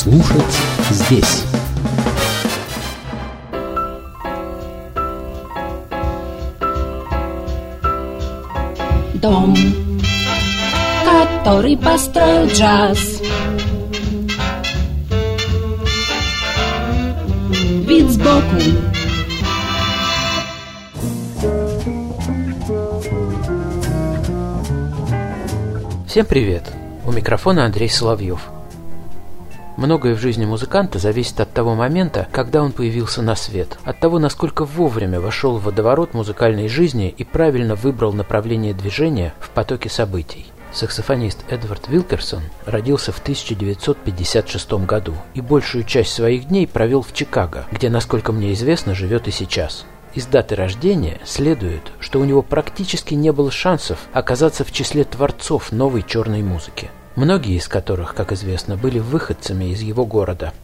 слушать здесь. Дом, который построил джаз. Вид сбоку. Всем привет! У микрофона Андрей Соловьев. Многое в жизни музыканта зависит от того момента, когда он появился на свет, от того, насколько вовремя вошел в водоворот музыкальной жизни и правильно выбрал направление движения в потоке событий. Саксофонист Эдвард Вилкерсон родился в 1956 году и большую часть своих дней провел в Чикаго, где, насколько мне известно, живет и сейчас. Из даты рождения следует, что у него практически не было шансов оказаться в числе творцов новой черной музыки многие из которых, как известно, были выходцами из его города.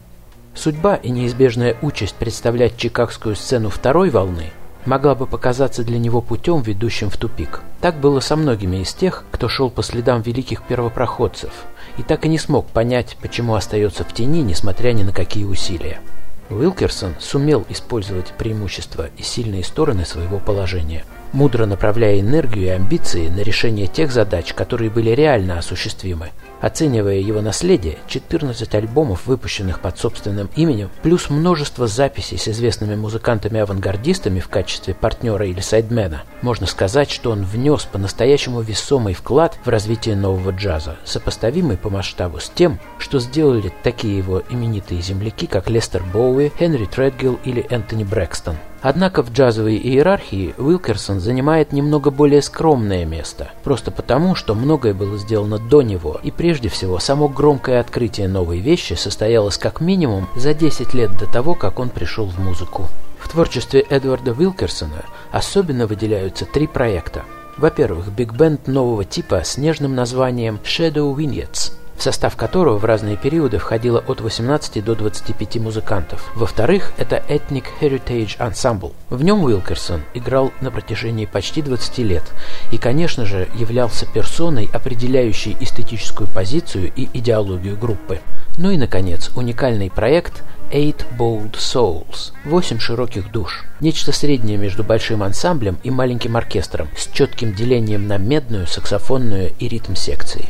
Судьба и неизбежная участь представлять чикагскую сцену второй волны могла бы показаться для него путем, ведущим в тупик. Так было со многими из тех, кто шел по следам великих первопроходцев, и так и не смог понять, почему остается в тени, несмотря ни на какие усилия. Уилкерсон сумел использовать преимущества и сильные стороны своего положения – мудро направляя энергию и амбиции на решение тех задач, которые были реально осуществимы. Оценивая его наследие, 14 альбомов, выпущенных под собственным именем, плюс множество записей с известными музыкантами-авангардистами в качестве партнера или сайдмена, можно сказать, что он внес по-настоящему весомый вклад в развитие нового джаза, сопоставимый по масштабу с тем, что сделали такие его именитые земляки, как Лестер Боуи, Хенри Тредгилл или Энтони Брэкстон. Однако в джазовой иерархии Уилкерсон занимает немного более скромное место, просто потому, что многое было сделано до него, и прежде всего само громкое открытие новой вещи состоялось как минимум за 10 лет до того, как он пришел в музыку. В творчестве Эдварда Уилкерсона особенно выделяются три проекта. Во-первых, биг-бенд нового типа с нежным названием Shadow Vignettes – в состав которого в разные периоды входило от 18 до 25 музыкантов. Во-вторых, это Ethnic Heritage Ensemble. В нем Уилкерсон играл на протяжении почти 20 лет и, конечно же, являлся персоной, определяющей эстетическую позицию и идеологию группы. Ну и, наконец, уникальный проект Eight Bold Souls – «Восемь широких душ». Нечто среднее между большим ансамблем и маленьким оркестром с четким делением на медную, саксофонную и ритм-секции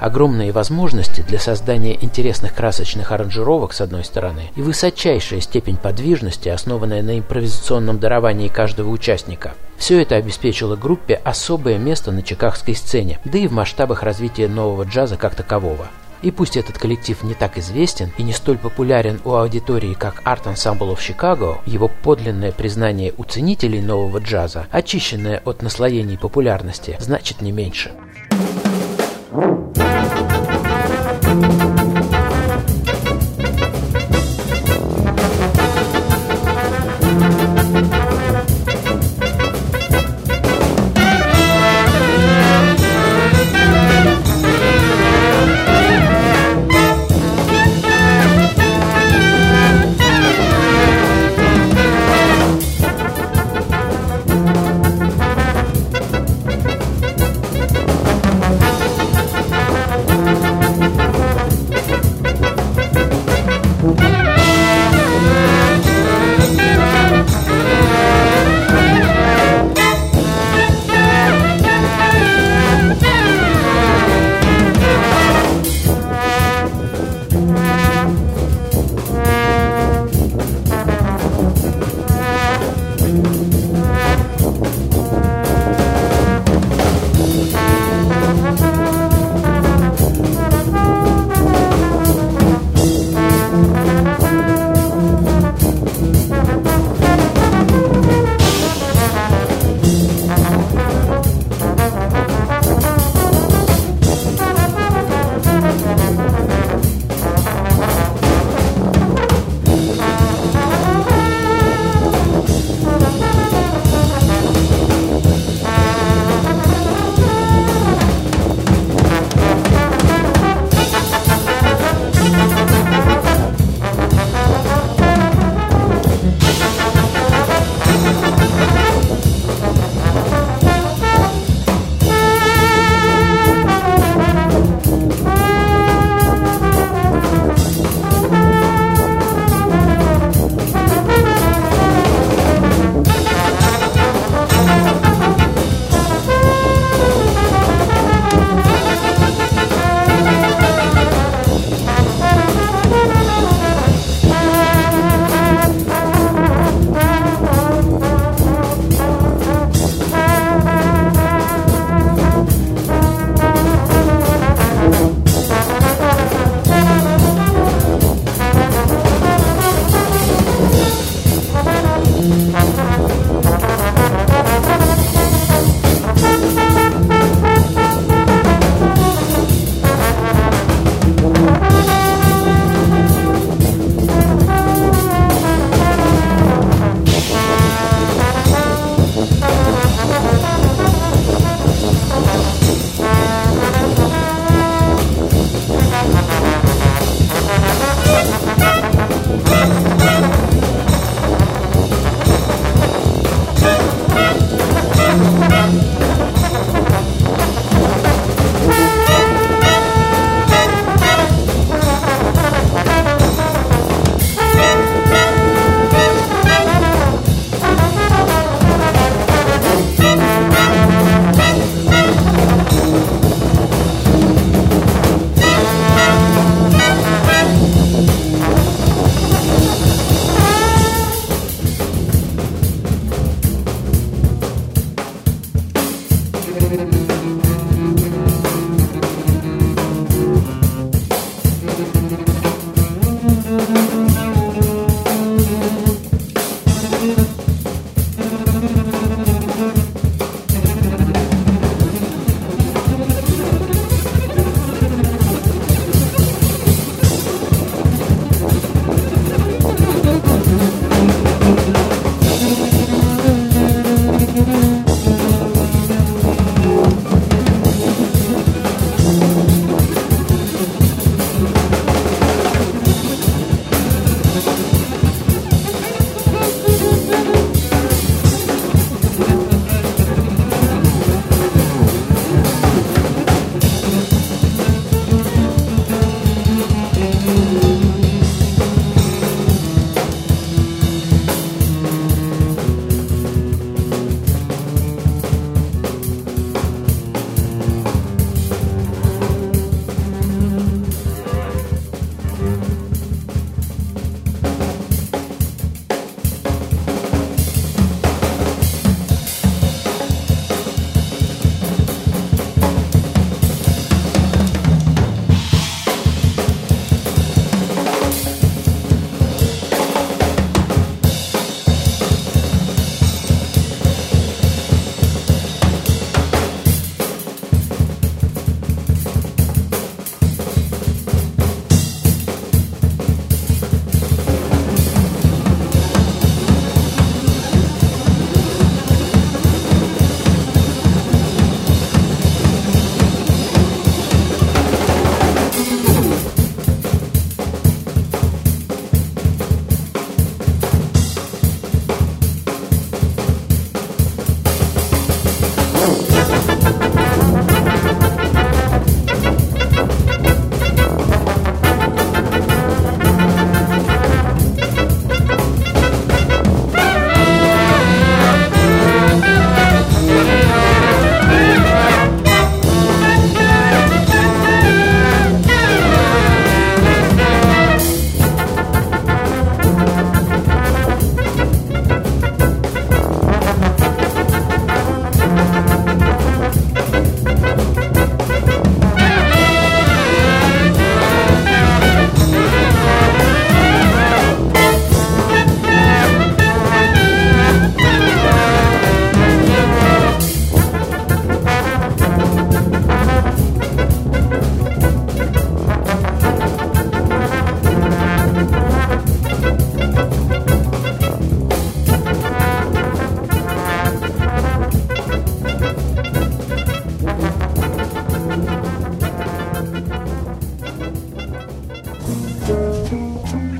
огромные возможности для создания интересных красочных аранжировок с одной стороны и высочайшая степень подвижности, основанная на импровизационном даровании каждого участника. Все это обеспечило группе особое место на чикагской сцене, да и в масштабах развития нового джаза как такового. И пусть этот коллектив не так известен и не столь популярен у аудитории, как Art Ensemble of Chicago, его подлинное признание у ценителей нового джаза, очищенное от наслоений популярности, значит не меньше.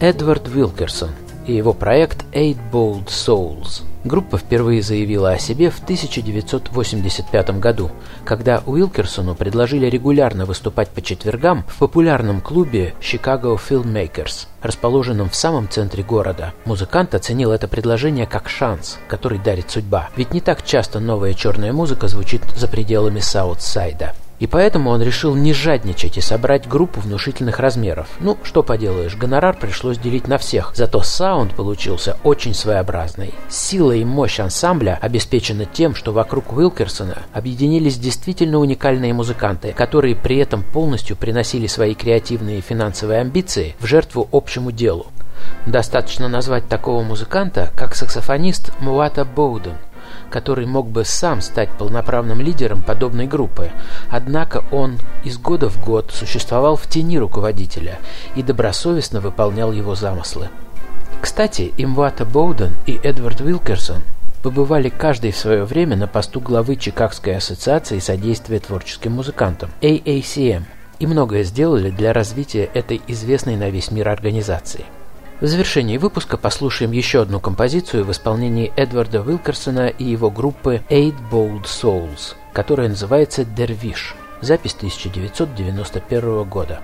Эдвард Вилкерсон и его проект Eight Bold Souls. Группа впервые заявила о себе в 1985 году, когда Уилкерсону предложили регулярно выступать по четвергам в популярном клубе Chicago Filmmakers, расположенном в самом центре города. Музыкант оценил это предложение как шанс, который дарит судьба, ведь не так часто новая черная музыка звучит за пределами Саутсайда. И поэтому он решил не жадничать и собрать группу внушительных размеров. Ну, что поделаешь, гонорар пришлось делить на всех, зато саунд получился очень своеобразный. Сила и мощь ансамбля обеспечены тем, что вокруг Уилкерсона объединились действительно уникальные музыканты, которые при этом полностью приносили свои креативные и финансовые амбиции в жертву общему делу. Достаточно назвать такого музыканта, как саксофонист Муата Боуден – который мог бы сам стать полноправным лидером подобной группы, однако он из года в год существовал в тени руководителя и добросовестно выполнял его замыслы. Кстати, Имвата Боуден и Эдвард Вилкерсон побывали каждый в свое время на посту главы Чикагской ассоциации содействия творческим музыкантам AACM и многое сделали для развития этой известной на весь мир организации. В завершении выпуска послушаем еще одну композицию в исполнении Эдварда Уилкерсона и его группы Eight Bold Souls, которая называется «Дервиш». Запись 1991 года.